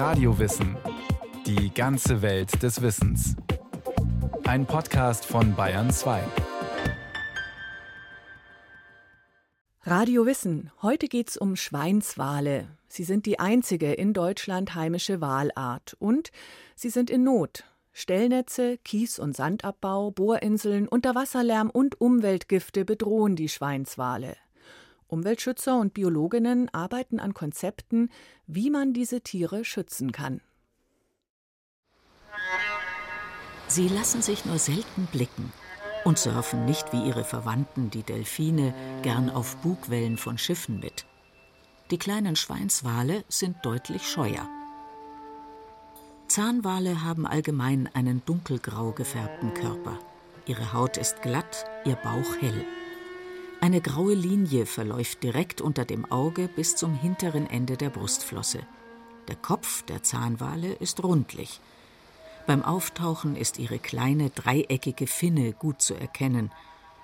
Radiowissen. Die ganze Welt des Wissens. Ein Podcast von Bayern 2. Radio Wissen. Heute geht's um Schweinswale. Sie sind die einzige in Deutschland heimische Walart und sie sind in Not. Stellnetze, Kies- und Sandabbau, Bohrinseln, Unterwasserlärm und Umweltgifte bedrohen die Schweinswale. Umweltschützer und Biologinnen arbeiten an Konzepten, wie man diese Tiere schützen kann. Sie lassen sich nur selten blicken und surfen nicht wie ihre Verwandten, die Delfine, gern auf Bugwellen von Schiffen mit. Die kleinen Schweinswale sind deutlich scheuer. Zahnwale haben allgemein einen dunkelgrau gefärbten Körper. Ihre Haut ist glatt, ihr Bauch hell. Eine graue Linie verläuft direkt unter dem Auge bis zum hinteren Ende der Brustflosse. Der Kopf der Zahnwale ist rundlich. Beim Auftauchen ist ihre kleine dreieckige Finne gut zu erkennen.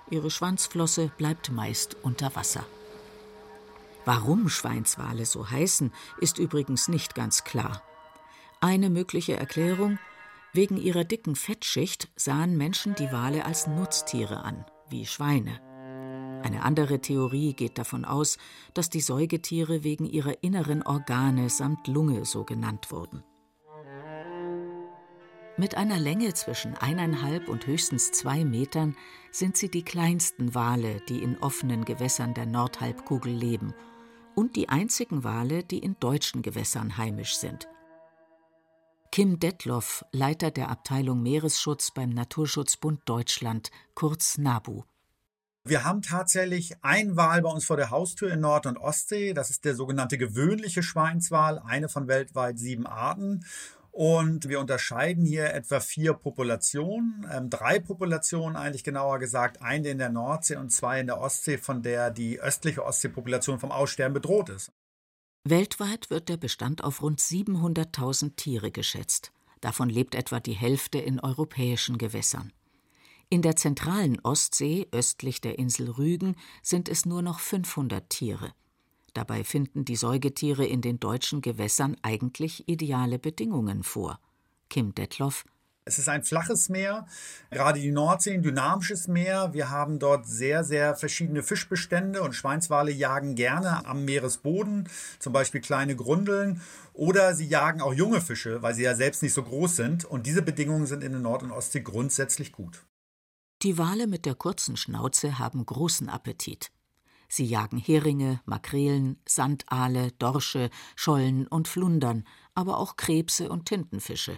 Ihre Schwanzflosse bleibt meist unter Wasser. Warum Schweinswale so heißen, ist übrigens nicht ganz klar. Eine mögliche Erklärung Wegen ihrer dicken Fettschicht sahen Menschen die Wale als Nutztiere an, wie Schweine. Eine andere Theorie geht davon aus, dass die Säugetiere wegen ihrer inneren Organe samt Lunge so genannt wurden. Mit einer Länge zwischen eineinhalb und höchstens zwei Metern sind sie die kleinsten Wale, die in offenen Gewässern der Nordhalbkugel leben und die einzigen Wale, die in deutschen Gewässern heimisch sind. Kim Detloff, Leiter der Abteilung Meeresschutz beim Naturschutzbund Deutschland, kurz NABU. Wir haben tatsächlich ein Wal bei uns vor der Haustür in Nord- und Ostsee. Das ist der sogenannte gewöhnliche Schweinswal, eine von weltweit sieben Arten. Und wir unterscheiden hier etwa vier Populationen, ähm, drei Populationen eigentlich genauer gesagt, eine in der Nordsee und zwei in der Ostsee, von der die östliche Ostseepopulation vom Aussterben bedroht ist. Weltweit wird der Bestand auf rund 700.000 Tiere geschätzt. Davon lebt etwa die Hälfte in europäischen Gewässern. In der zentralen Ostsee, östlich der Insel Rügen, sind es nur noch 500 Tiere. Dabei finden die Säugetiere in den deutschen Gewässern eigentlich ideale Bedingungen vor. Kim Detloff es ist ein flaches Meer, gerade die Nordsee ein dynamisches Meer. Wir haben dort sehr, sehr verschiedene Fischbestände und Schweinswale jagen gerne am Meeresboden, zum Beispiel kleine Grundeln. Oder sie jagen auch junge Fische, weil sie ja selbst nicht so groß sind. Und diese Bedingungen sind in der Nord- und Ostsee grundsätzlich gut. Die Wale mit der kurzen Schnauze haben großen Appetit. Sie jagen Heringe, Makrelen, Sandaale, Dorsche, Schollen und Flundern, aber auch Krebse und Tintenfische.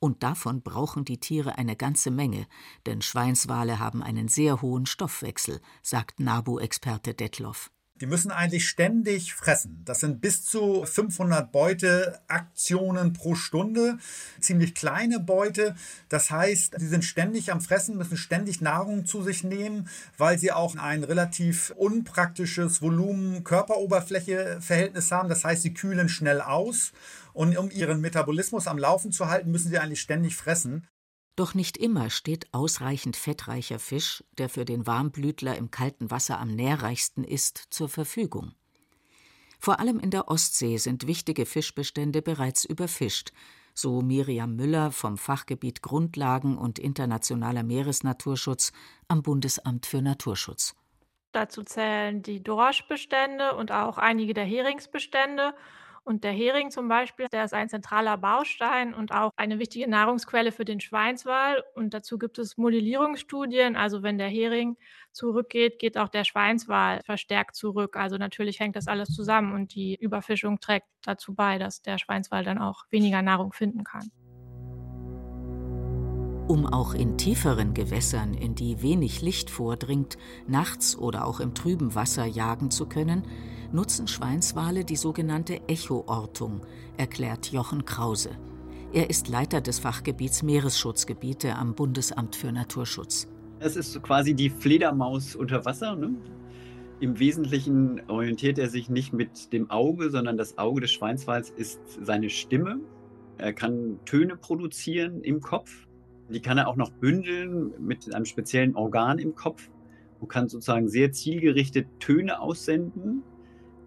Und davon brauchen die Tiere eine ganze Menge, denn Schweinswale haben einen sehr hohen Stoffwechsel, sagt NABU-Experte Detloff. Die müssen eigentlich ständig fressen. Das sind bis zu 500 Beuteaktionen pro Stunde. Ziemlich kleine Beute. Das heißt, sie sind ständig am Fressen, müssen ständig Nahrung zu sich nehmen, weil sie auch ein relativ unpraktisches Volumen-Körperoberfläche-Verhältnis haben. Das heißt, sie kühlen schnell aus. Und um ihren Metabolismus am Laufen zu halten, müssen sie eigentlich ständig fressen. Doch nicht immer steht ausreichend fettreicher Fisch, der für den Warmblütler im kalten Wasser am nährreichsten ist, zur Verfügung. Vor allem in der Ostsee sind wichtige Fischbestände bereits überfischt, so Miriam Müller vom Fachgebiet Grundlagen und internationaler Meeresnaturschutz am Bundesamt für Naturschutz. Dazu zählen die Dorschbestände und auch einige der Heringsbestände. Und der Hering zum Beispiel, der ist ein zentraler Baustein und auch eine wichtige Nahrungsquelle für den Schweinswal. Und dazu gibt es Modellierungsstudien. Also wenn der Hering zurückgeht, geht auch der Schweinswal verstärkt zurück. Also natürlich hängt das alles zusammen und die Überfischung trägt dazu bei, dass der Schweinswal dann auch weniger Nahrung finden kann. Um auch in tieferen Gewässern, in die wenig Licht vordringt, nachts oder auch im trüben Wasser jagen zu können, nutzen Schweinswale die sogenannte Echoortung, erklärt Jochen Krause. Er ist Leiter des Fachgebiets Meeresschutzgebiete am Bundesamt für Naturschutz. Es ist quasi die Fledermaus unter Wasser. Ne? Im Wesentlichen orientiert er sich nicht mit dem Auge, sondern das Auge des Schweinswals ist seine Stimme. Er kann Töne produzieren im Kopf. Die kann er auch noch bündeln mit einem speziellen Organ im Kopf und kann sozusagen sehr zielgerichtet Töne aussenden.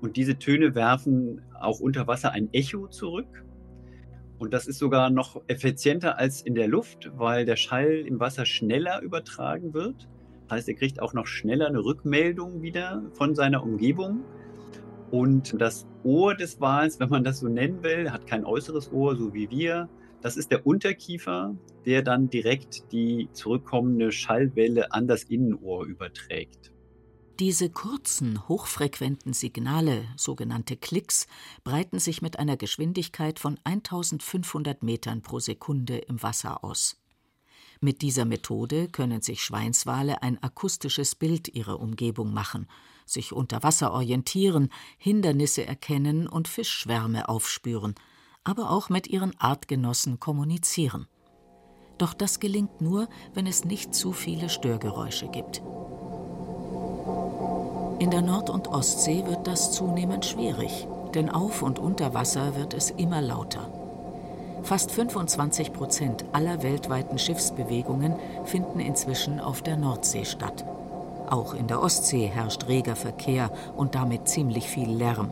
Und diese Töne werfen auch unter Wasser ein Echo zurück. Und das ist sogar noch effizienter als in der Luft, weil der Schall im Wasser schneller übertragen wird. Das heißt, er kriegt auch noch schneller eine Rückmeldung wieder von seiner Umgebung. Und das Ohr des Wals, wenn man das so nennen will, hat kein äußeres Ohr, so wie wir. Das ist der Unterkiefer, der dann direkt die zurückkommende Schallwelle an das Innenohr überträgt. Diese kurzen, hochfrequenten Signale, sogenannte Klicks, breiten sich mit einer Geschwindigkeit von 1500 Metern pro Sekunde im Wasser aus. Mit dieser Methode können sich Schweinswale ein akustisches Bild ihrer Umgebung machen, sich unter Wasser orientieren, Hindernisse erkennen und Fischschwärme aufspüren, aber auch mit ihren Artgenossen kommunizieren. Doch das gelingt nur, wenn es nicht zu viele Störgeräusche gibt. In der Nord- und Ostsee wird das zunehmend schwierig, denn auf und unter Wasser wird es immer lauter. Fast 25 Prozent aller weltweiten Schiffsbewegungen finden inzwischen auf der Nordsee statt. Auch in der Ostsee herrscht reger Verkehr und damit ziemlich viel Lärm.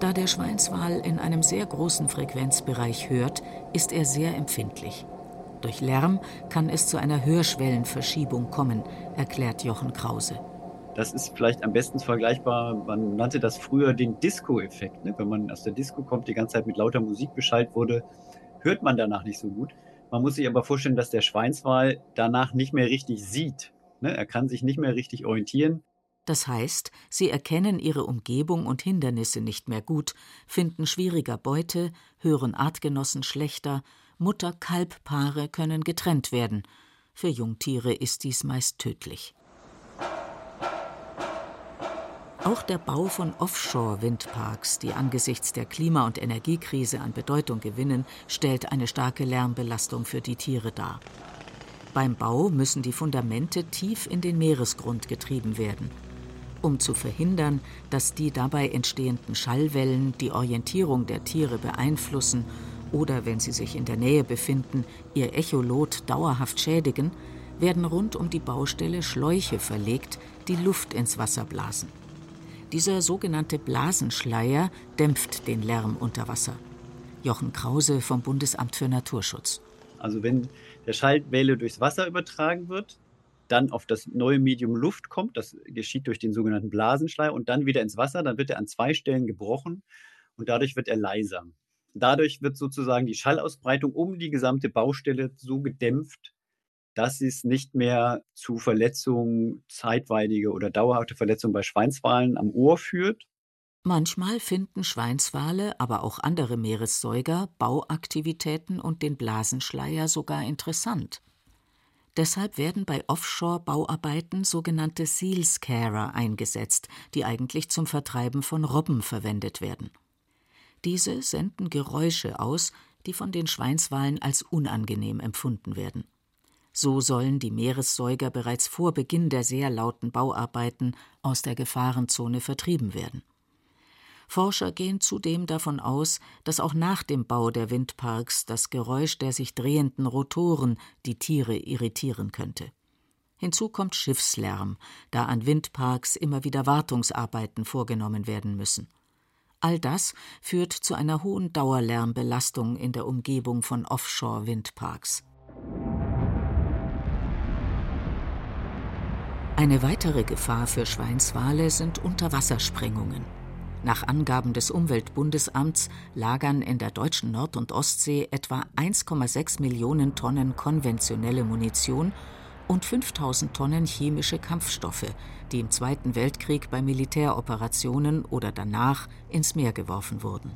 Da der Schweinswal in einem sehr großen Frequenzbereich hört, ist er sehr empfindlich. Durch Lärm kann es zu einer Hörschwellenverschiebung kommen, erklärt Jochen Krause. Das ist vielleicht am besten vergleichbar, man nannte das früher den Disco-Effekt. Ne? Wenn man aus der Disco kommt, die ganze Zeit mit lauter Musik Bescheid wurde, hört man danach nicht so gut. Man muss sich aber vorstellen, dass der Schweinswal danach nicht mehr richtig sieht. Ne? Er kann sich nicht mehr richtig orientieren. Das heißt, sie erkennen ihre Umgebung und Hindernisse nicht mehr gut, finden schwieriger Beute, hören Artgenossen schlechter, Mutter-Kalb-Paare können getrennt werden. Für Jungtiere ist dies meist tödlich. Auch der Bau von Offshore-Windparks, die angesichts der Klima- und Energiekrise an Bedeutung gewinnen, stellt eine starke Lärmbelastung für die Tiere dar. Beim Bau müssen die Fundamente tief in den Meeresgrund getrieben werden. Um zu verhindern, dass die dabei entstehenden Schallwellen die Orientierung der Tiere beeinflussen oder, wenn sie sich in der Nähe befinden, ihr Echolot dauerhaft schädigen, werden rund um die Baustelle Schläuche verlegt, die Luft ins Wasser blasen. Dieser sogenannte Blasenschleier dämpft den Lärm unter Wasser. Jochen Krause vom Bundesamt für Naturschutz. Also wenn der Schallwelle durchs Wasser übertragen wird, dann auf das neue Medium Luft kommt, das geschieht durch den sogenannten Blasenschleier und dann wieder ins Wasser, dann wird er an zwei Stellen gebrochen und dadurch wird er leiser. Dadurch wird sozusagen die Schallausbreitung um die gesamte Baustelle so gedämpft, dass es nicht mehr zu Verletzungen, zeitweilige oder dauerhafte Verletzungen bei Schweinswalen am Ohr führt. Manchmal finden Schweinswale, aber auch andere Meeressäuger Bauaktivitäten und den Blasenschleier sogar interessant. Deshalb werden bei Offshore-Bauarbeiten sogenannte Seal-Scarer eingesetzt, die eigentlich zum Vertreiben von Robben verwendet werden. Diese senden Geräusche aus, die von den Schweinswalen als unangenehm empfunden werden. So sollen die Meeressäuger bereits vor Beginn der sehr lauten Bauarbeiten aus der Gefahrenzone vertrieben werden. Forscher gehen zudem davon aus, dass auch nach dem Bau der Windparks das Geräusch der sich drehenden Rotoren die Tiere irritieren könnte. Hinzu kommt Schiffslärm, da an Windparks immer wieder Wartungsarbeiten vorgenommen werden müssen. All das führt zu einer hohen Dauerlärmbelastung in der Umgebung von Offshore-Windparks. Eine weitere Gefahr für Schweinswale sind Unterwassersprengungen. Nach Angaben des Umweltbundesamts lagern in der deutschen Nord- und Ostsee etwa 1,6 Millionen Tonnen konventionelle Munition und 5000 Tonnen chemische Kampfstoffe, die im Zweiten Weltkrieg bei Militäroperationen oder danach ins Meer geworfen wurden.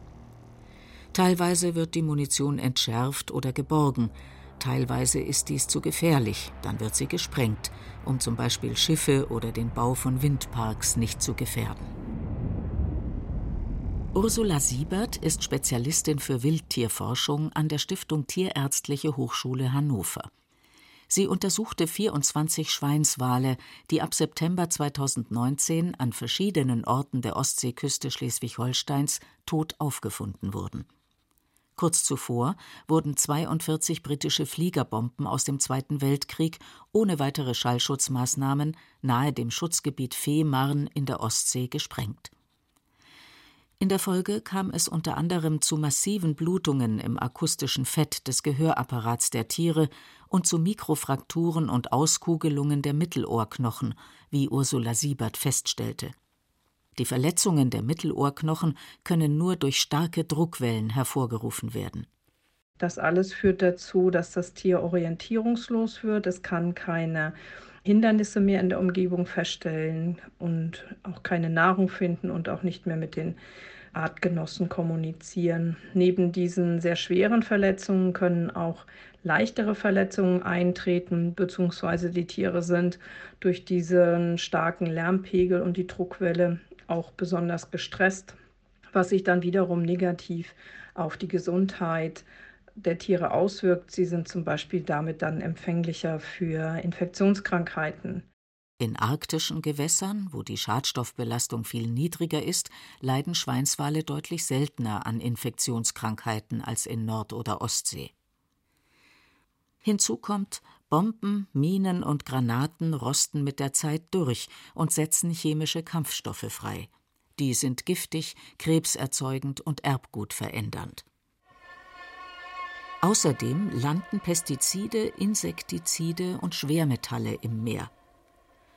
Teilweise wird die Munition entschärft oder geborgen, Teilweise ist dies zu gefährlich, dann wird sie gesprengt, um zum Beispiel Schiffe oder den Bau von Windparks nicht zu gefährden. Ursula Siebert ist Spezialistin für Wildtierforschung an der Stiftung Tierärztliche Hochschule Hannover. Sie untersuchte 24 Schweinswale, die ab September 2019 an verschiedenen Orten der Ostseeküste Schleswig-Holsteins tot aufgefunden wurden. Kurz zuvor wurden 42 britische Fliegerbomben aus dem Zweiten Weltkrieg ohne weitere Schallschutzmaßnahmen nahe dem Schutzgebiet Fehmarn in der Ostsee gesprengt. In der Folge kam es unter anderem zu massiven Blutungen im akustischen Fett des Gehörapparats der Tiere und zu Mikrofrakturen und Auskugelungen der Mittelohrknochen, wie Ursula Siebert feststellte. Die Verletzungen der Mittelohrknochen können nur durch starke Druckwellen hervorgerufen werden. Das alles führt dazu, dass das Tier orientierungslos wird. Es kann keine Hindernisse mehr in der Umgebung feststellen und auch keine Nahrung finden und auch nicht mehr mit den Artgenossen kommunizieren. Neben diesen sehr schweren Verletzungen können auch leichtere Verletzungen eintreten, beziehungsweise die Tiere sind durch diesen starken Lärmpegel und die Druckwelle auch besonders gestresst, was sich dann wiederum negativ auf die Gesundheit der Tiere auswirkt. Sie sind zum Beispiel damit dann empfänglicher für Infektionskrankheiten. In arktischen Gewässern, wo die Schadstoffbelastung viel niedriger ist, leiden Schweinswale deutlich seltener an Infektionskrankheiten als in Nord- oder Ostsee. Hinzu kommt, Bomben, Minen und Granaten rosten mit der Zeit durch und setzen chemische Kampfstoffe frei. Die sind giftig, krebserzeugend und erbgutverändernd. Außerdem landen Pestizide, Insektizide und Schwermetalle im Meer.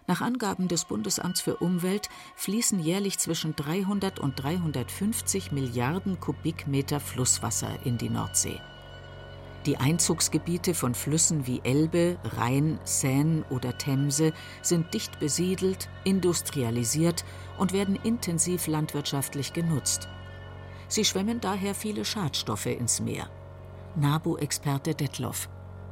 Nach Angaben des Bundesamts für Umwelt fließen jährlich zwischen 300 und 350 Milliarden Kubikmeter Flusswasser in die Nordsee. Die Einzugsgebiete von Flüssen wie Elbe, Rhein, Seine oder Themse sind dicht besiedelt, industrialisiert und werden intensiv landwirtschaftlich genutzt. Sie schwemmen daher viele Schadstoffe ins Meer. NABU-Experte Detloff.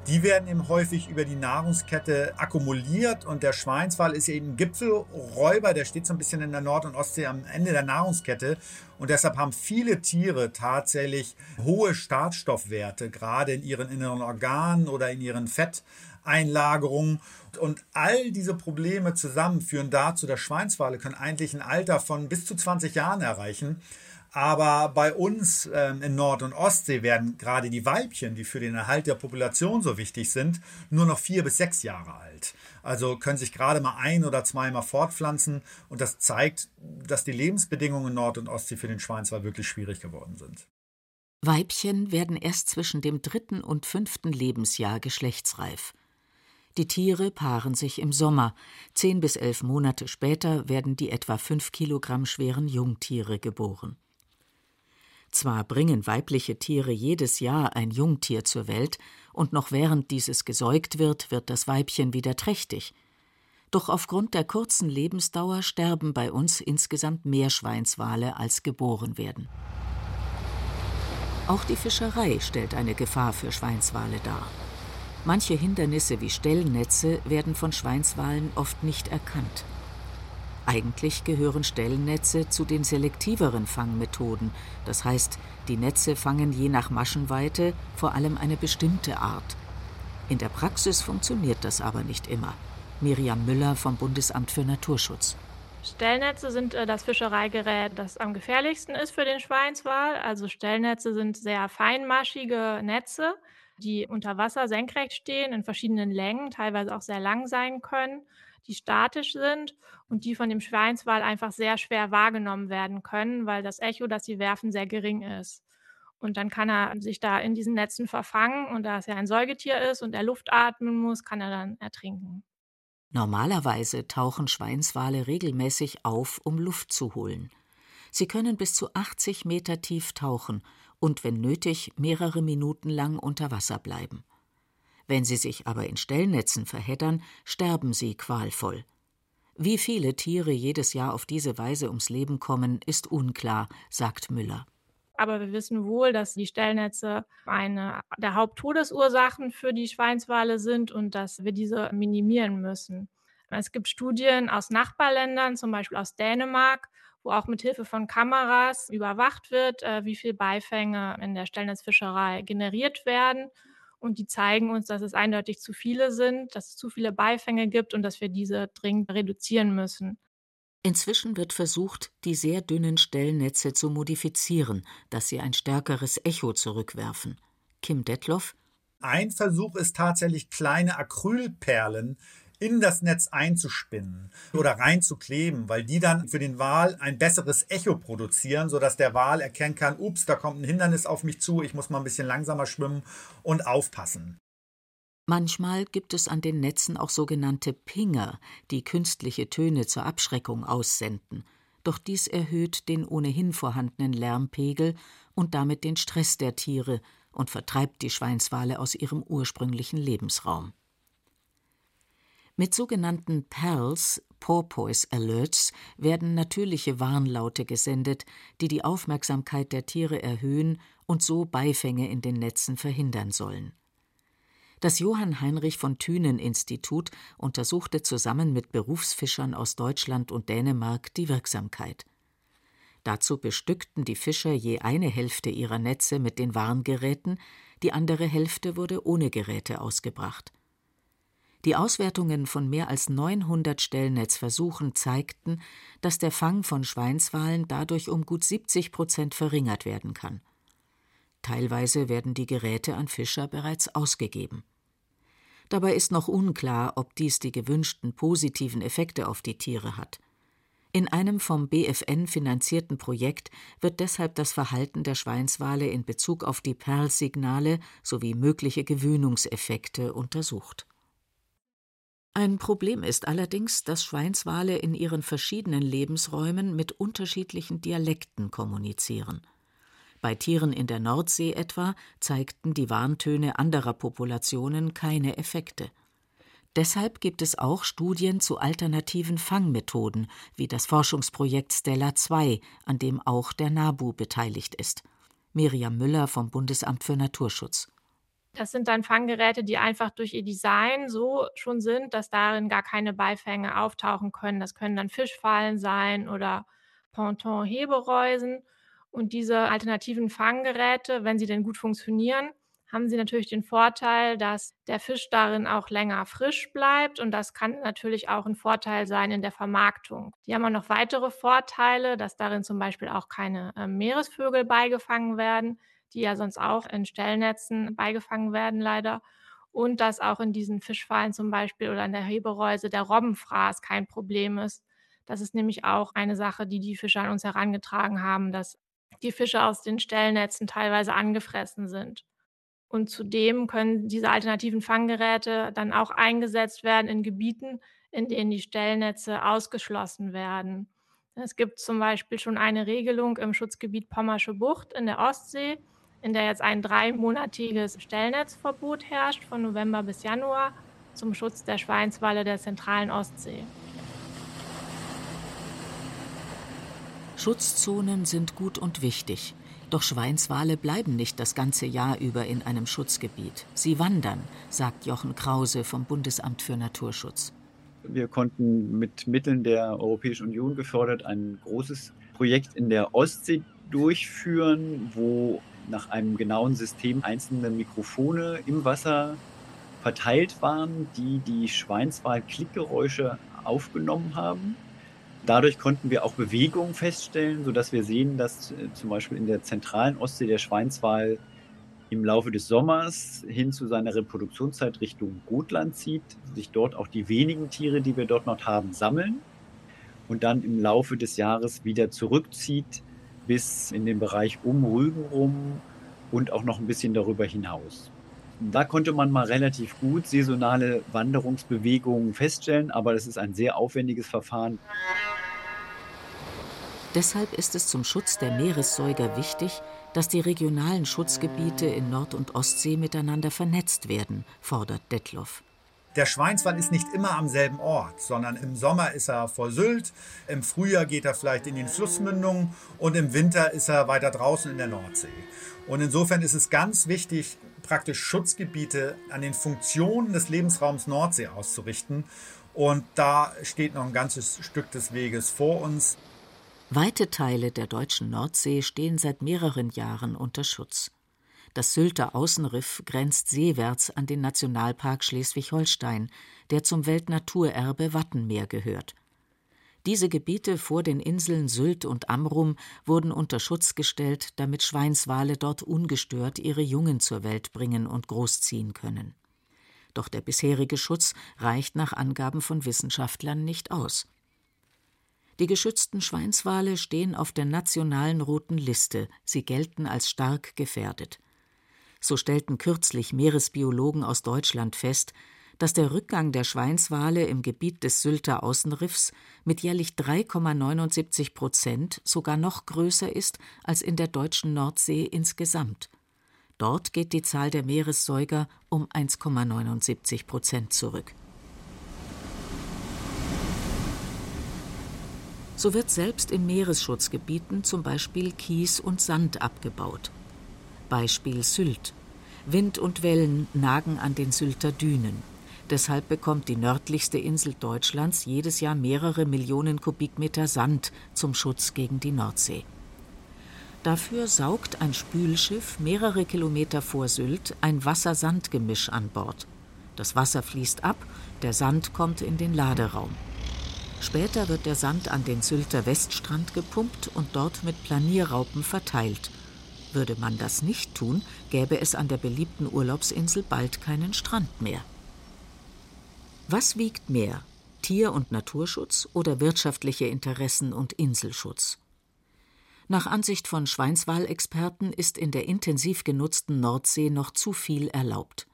Die werden eben häufig über die Nahrungskette akkumuliert und der Schweinswal ist eben Gipfelräuber, der steht so ein bisschen in der Nord- und Ostsee am Ende der Nahrungskette und deshalb haben viele Tiere tatsächlich hohe Startstoffwerte, gerade in ihren inneren Organen oder in ihren Fetteinlagerungen. Und all diese Probleme zusammen führen dazu, dass Schweinswale können eigentlich ein Alter von bis zu 20 Jahren erreichen. Aber bei uns ähm, in Nord- und Ostsee werden gerade die Weibchen, die für den Erhalt der Population so wichtig sind, nur noch vier bis sechs Jahre alt. Also können sich gerade mal ein oder zweimal fortpflanzen. Und das zeigt, dass die Lebensbedingungen in Nord- und Ostsee für den Schweinswal wirklich schwierig geworden sind. Weibchen werden erst zwischen dem dritten und fünften Lebensjahr geschlechtsreif. Die Tiere paaren sich im Sommer. Zehn bis elf Monate später werden die etwa fünf Kilogramm schweren Jungtiere geboren. Zwar bringen weibliche Tiere jedes Jahr ein Jungtier zur Welt, und noch während dieses gesäugt wird, wird das Weibchen wieder trächtig. Doch aufgrund der kurzen Lebensdauer sterben bei uns insgesamt mehr Schweinswale, als geboren werden. Auch die Fischerei stellt eine Gefahr für Schweinswale dar. Manche Hindernisse wie Stellnetze werden von Schweinswalen oft nicht erkannt. Eigentlich gehören Stellnetze zu den selektiveren Fangmethoden, das heißt, die Netze fangen je nach Maschenweite vor allem eine bestimmte Art. In der Praxis funktioniert das aber nicht immer. Miriam Müller vom Bundesamt für Naturschutz. Stellnetze sind äh, das Fischereigerät, das am gefährlichsten ist für den Schweinswal. Also Stellnetze sind sehr feinmaschige Netze, die unter Wasser senkrecht stehen, in verschiedenen Längen, teilweise auch sehr lang sein können die statisch sind und die von dem Schweinswal einfach sehr schwer wahrgenommen werden können, weil das Echo, das sie werfen, sehr gering ist. Und dann kann er sich da in diesen Netzen verfangen und da es ja ein Säugetier ist und er Luft atmen muss, kann er dann ertrinken. Normalerweise tauchen Schweinswale regelmäßig auf, um Luft zu holen. Sie können bis zu 80 Meter tief tauchen und, wenn nötig, mehrere Minuten lang unter Wasser bleiben. Wenn sie sich aber in Stellnetzen verheddern, sterben sie qualvoll. Wie viele Tiere jedes Jahr auf diese Weise ums Leben kommen, ist unklar, sagt Müller. Aber wir wissen wohl, dass die Stellnetze eine der Haupttodesursachen für die Schweinswale sind und dass wir diese minimieren müssen. Es gibt Studien aus Nachbarländern, zum Beispiel aus Dänemark, wo auch mit Hilfe von Kameras überwacht wird, äh, wie viel Beifänge in der Stellnetzfischerei generiert werden. Und die zeigen uns, dass es eindeutig zu viele sind, dass es zu viele Beifänge gibt und dass wir diese dringend reduzieren müssen. Inzwischen wird versucht, die sehr dünnen Stellnetze zu modifizieren, dass sie ein stärkeres Echo zurückwerfen. Kim Detloff. Ein Versuch ist tatsächlich kleine Acrylperlen in das Netz einzuspinnen oder reinzukleben, weil die dann für den Wal ein besseres Echo produzieren, sodass der Wal erkennen kann, ups, da kommt ein Hindernis auf mich zu, ich muss mal ein bisschen langsamer schwimmen und aufpassen. Manchmal gibt es an den Netzen auch sogenannte Pinger, die künstliche Töne zur Abschreckung aussenden. Doch dies erhöht den ohnehin vorhandenen Lärmpegel und damit den Stress der Tiere und vertreibt die Schweinswale aus ihrem ursprünglichen Lebensraum. Mit sogenannten PALs, Porpoise Alerts, werden natürliche Warnlaute gesendet, die die Aufmerksamkeit der Tiere erhöhen und so Beifänge in den Netzen verhindern sollen. Das Johann Heinrich von Thünen Institut untersuchte zusammen mit Berufsfischern aus Deutschland und Dänemark die Wirksamkeit. Dazu bestückten die Fischer je eine Hälfte ihrer Netze mit den Warngeräten, die andere Hälfte wurde ohne Geräte ausgebracht. Die Auswertungen von mehr als 900 Stellnetzversuchen zeigten, dass der Fang von Schweinswalen dadurch um gut 70 Prozent verringert werden kann. Teilweise werden die Geräte an Fischer bereits ausgegeben. Dabei ist noch unklar, ob dies die gewünschten positiven Effekte auf die Tiere hat. In einem vom BFN finanzierten Projekt wird deshalb das Verhalten der Schweinswale in Bezug auf die Perlsignale sowie mögliche Gewöhnungseffekte untersucht. Ein Problem ist allerdings, dass Schweinswale in ihren verschiedenen Lebensräumen mit unterschiedlichen Dialekten kommunizieren. Bei Tieren in der Nordsee etwa zeigten die Warntöne anderer Populationen keine Effekte. Deshalb gibt es auch Studien zu alternativen Fangmethoden, wie das Forschungsprojekt Stella 2, an dem auch der NABU beteiligt ist. Miriam Müller vom Bundesamt für Naturschutz. Das sind dann Fanggeräte, die einfach durch ihr Design so schon sind, dass darin gar keine Beifänge auftauchen können. Das können dann Fischfallen sein oder Ponton-Hebereusen. Und diese alternativen Fanggeräte, wenn sie denn gut funktionieren, haben sie natürlich den Vorteil, dass der Fisch darin auch länger frisch bleibt und das kann natürlich auch ein Vorteil sein in der Vermarktung. Die haben auch noch weitere Vorteile, dass darin zum Beispiel auch keine äh, Meeresvögel beigefangen werden, die ja sonst auch in Stellnetzen beigefangen werden, leider. Und dass auch in diesen Fischfallen zum Beispiel oder in der Hebereuse der Robbenfraß kein Problem ist. Das ist nämlich auch eine Sache, die die Fischer an uns herangetragen haben, dass die Fische aus den Stellnetzen teilweise angefressen sind. Und zudem können diese alternativen Fanggeräte dann auch eingesetzt werden in Gebieten, in denen die Stellnetze ausgeschlossen werden. Es gibt zum Beispiel schon eine Regelung im Schutzgebiet Pommersche Bucht in der Ostsee, in der jetzt ein dreimonatiges Stellnetzverbot herrscht von November bis Januar zum Schutz der Schweinswale der zentralen Ostsee. Schutzzonen sind gut und wichtig. Doch Schweinswale bleiben nicht das ganze Jahr über in einem Schutzgebiet. Sie wandern, sagt Jochen Krause vom Bundesamt für Naturschutz. Wir konnten mit Mitteln der Europäischen Union gefördert ein großes Projekt in der Ostsee durchführen, wo nach einem genauen System einzelne Mikrofone im Wasser verteilt waren, die die Schweinswal-Klickgeräusche aufgenommen haben. Dadurch konnten wir auch Bewegungen feststellen, sodass wir sehen, dass äh, zum Beispiel in der zentralen Ostsee der Schweinswal im Laufe des Sommers hin zu seiner Reproduktionszeit Richtung Gotland zieht, sich dort auch die wenigen Tiere, die wir dort noch haben, sammeln und dann im Laufe des Jahres wieder zurückzieht bis in den Bereich um Rügen rum und auch noch ein bisschen darüber hinaus. Da konnte man mal relativ gut saisonale Wanderungsbewegungen feststellen, aber das ist ein sehr aufwendiges Verfahren. Deshalb ist es zum Schutz der Meeressäuger wichtig, dass die regionalen Schutzgebiete in Nord- und Ostsee miteinander vernetzt werden, fordert Detloff. Der Schweinswall ist nicht immer am selben Ort, sondern im Sommer ist er vor Sylt, im Frühjahr geht er vielleicht in den Flussmündungen und im Winter ist er weiter draußen in der Nordsee. Und insofern ist es ganz wichtig, praktisch Schutzgebiete an den Funktionen des Lebensraums Nordsee auszurichten. Und da steht noch ein ganzes Stück des Weges vor uns. Weite Teile der deutschen Nordsee stehen seit mehreren Jahren unter Schutz. Das Sylter Außenriff grenzt seewärts an den Nationalpark Schleswig-Holstein, der zum Weltnaturerbe Wattenmeer gehört. Diese Gebiete vor den Inseln Sylt und Amrum wurden unter Schutz gestellt, damit Schweinswale dort ungestört ihre Jungen zur Welt bringen und großziehen können. Doch der bisherige Schutz reicht nach Angaben von Wissenschaftlern nicht aus. Die geschützten Schweinswale stehen auf der nationalen roten Liste, sie gelten als stark gefährdet. So stellten kürzlich Meeresbiologen aus Deutschland fest, dass der Rückgang der Schweinswale im Gebiet des Sylter Außenriffs mit jährlich 3,79 Prozent sogar noch größer ist als in der deutschen Nordsee insgesamt. Dort geht die Zahl der Meeressäuger um 1,79 Prozent zurück. So wird selbst in Meeresschutzgebieten zum Beispiel Kies und Sand abgebaut. Beispiel Sylt. Wind und Wellen nagen an den Sylter Dünen. Deshalb bekommt die nördlichste Insel Deutschlands jedes Jahr mehrere Millionen Kubikmeter Sand zum Schutz gegen die Nordsee. Dafür saugt ein Spülschiff mehrere Kilometer vor Sylt ein Wasser-Sand-Gemisch an Bord. Das Wasser fließt ab, der Sand kommt in den Laderaum. Später wird der Sand an den Sylter Weststrand gepumpt und dort mit Planierraupen verteilt. Würde man das nicht tun, gäbe es an der beliebten Urlaubsinsel bald keinen Strand mehr. Was wiegt mehr? Tier- und Naturschutz oder wirtschaftliche Interessen und Inselschutz? Nach Ansicht von Schweinswalexperten ist in der intensiv genutzten Nordsee noch zu viel erlaubt.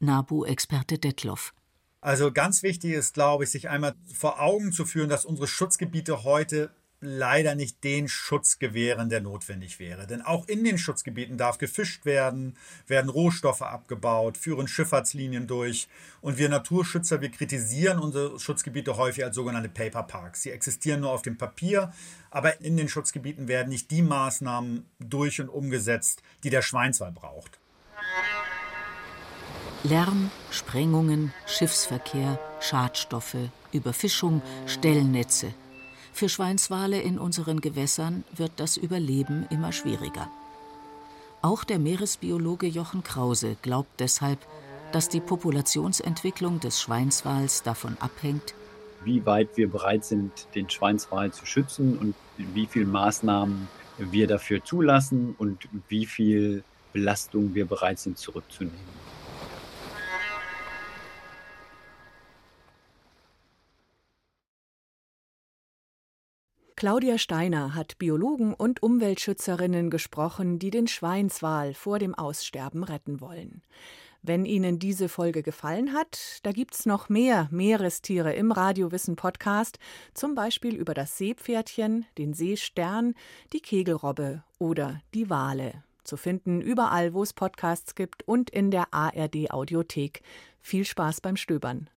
NABU-Experte Detloff. Also ganz wichtig ist, glaube ich, sich einmal vor Augen zu führen, dass unsere Schutzgebiete heute leider nicht den Schutz gewähren, der notwendig wäre. Denn auch in den Schutzgebieten darf gefischt werden, werden Rohstoffe abgebaut, führen Schifffahrtslinien durch. Und wir Naturschützer, wir kritisieren unsere Schutzgebiete häufig als sogenannte Paper Parks. Sie existieren nur auf dem Papier, aber in den Schutzgebieten werden nicht die Maßnahmen durch und umgesetzt, die der Schweinswall braucht. Lärm, Sprengungen, Schiffsverkehr, Schadstoffe, Überfischung, Stellnetze. Für Schweinswale in unseren Gewässern wird das Überleben immer schwieriger. Auch der Meeresbiologe Jochen Krause glaubt deshalb, dass die Populationsentwicklung des Schweinswals davon abhängt, wie weit wir bereit sind, den Schweinswal zu schützen und wie viele Maßnahmen wir dafür zulassen und wie viel Belastung wir bereit sind zurückzunehmen. Claudia Steiner hat Biologen und Umweltschützerinnen gesprochen, die den Schweinswal vor dem Aussterben retten wollen. Wenn Ihnen diese Folge gefallen hat, da gibt's noch mehr Meerestiere im Radiowissen Podcast, zum Beispiel über das Seepferdchen, den Seestern, die Kegelrobbe oder die Wale. Zu finden überall, wo es Podcasts gibt und in der ARD Audiothek. Viel Spaß beim Stöbern.